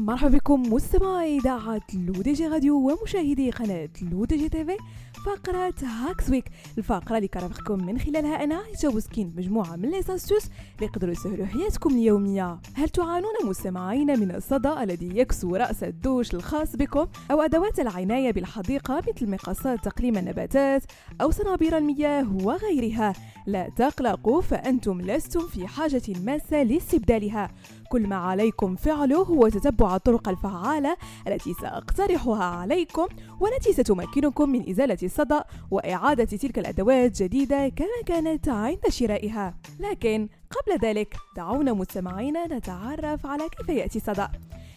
مرحبا بكم مستمعي إذاعة L'ODJ Radio ومشاهدي قناة L'ODJ TV فقرة Hacks Week الفقرة اللي كنرافقكم من خلالها أنا عايشة بوسكين مجموعة من les astuces اللي يقدروا يسهلوا حياتكم اليومية. هل تعانون مستمعين من الصدى الذي يكسو رأس الدوش الخاص بكم؟ أو أدوات العناية بالحديقة مثل مقصات تقليم النباتات أو صنابير المياه وغيرها؟ لا تقلقوا فأنتم لستم في حاجة ماسة لاستبدالها. كل ما عليكم فعله هو تتبع الطرق الفعالة التي سأقترحها عليكم والتي ستمكنكم من إزالة الصدأ وإعادة تلك الأدوات جديدة كما كانت عند شرائها. لكن قبل ذلك دعونا مستمعينا نتعرف على كيف يأتي الصدأ.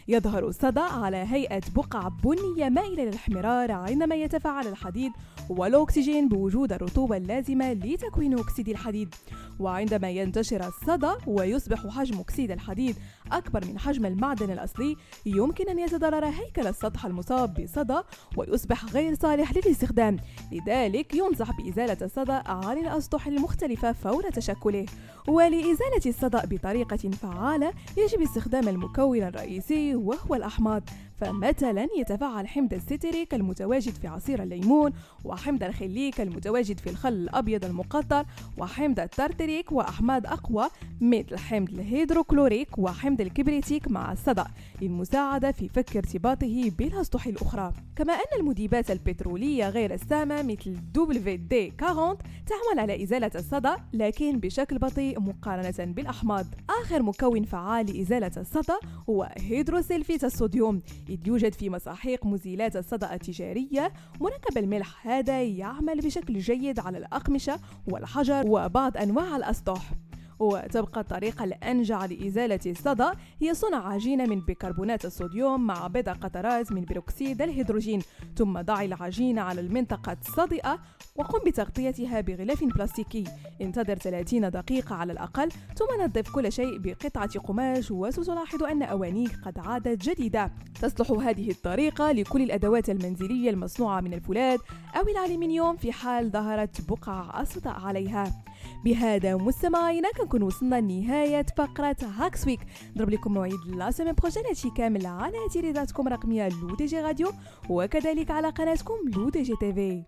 يظهر الصدى على هيئة بقع بنية مائلة للاحمرار عندما يتفاعل الحديد والأكسجين بوجود الرطوبة اللازمة لتكوين أكسيد الحديد. وعندما ينتشر الصدى ويصبح حجم أكسيد الحديد أكبر من حجم المعدن الأصلي يمكن أن يتضرر هيكل السطح المصاب بصدى ويصبح غير صالح للاستخدام. لذلك ينصح بإزالة الصدى عن الأسطح المختلفة فور تشكله. ولإزالة الصدى بطريقة فعالة يجب استخدام المكون الرئيسي وهو الأحماض. فمثلا يتفاعل حمض الستريك المتواجد في عصير الليمون وحمض الخليك المتواجد في الخل الأبيض المقطر وحمض الترتريك وأحماض أقوى مثل حمض الهيدروكلوريك وحمض الكبريتيك مع الصدأ للمساعدة في فك ارتباطه بالأسطح الأخرى. كما أن المذيبات البترولية غير السامة مثل WD 40 تعمل على إزالة الصدى لكن بشكل بطيء مقارنة بالأحماض. آخر مكون فعال لإزالة الصدى هو هيدروسيلفيت الصوديوم إذ يوجد في مساحيق مزيلات الصدى التجارية. مركب الملح هذا يعمل بشكل جيد على الأقمشة والحجر وبعض أنواع الأسطح. وتبقى الطريقة الأنجع لإزالة الصدى هي صنع عجينة من بيكربونات الصوديوم مع بضع قطرات من بيروكسيد الهيدروجين. ثم ضع العجينة على المنطقة الصادئة وقم بتغطيتها بغلاف بلاستيكي. انتظر 30 دقيقة على الأقل ثم نظف كل شيء بقطعة قماش وستلاحظ أن أوانيك قد عادت جديدة. تصلح هذه الطريقة لكل الأدوات المنزلية المصنوعة من الفولاذ أو الألمنيوم في حال ظهرت بقع الصدأ عليها. بهذا مستمعينا كنكون وصلنا لنهاية فقرة Hacks Week نضرب لكم موعد la semaine prochaine هادشي كامل على إذاعتكم الرقمية L'ODJ Radio وكذلك على قناتكم L'ODJ TV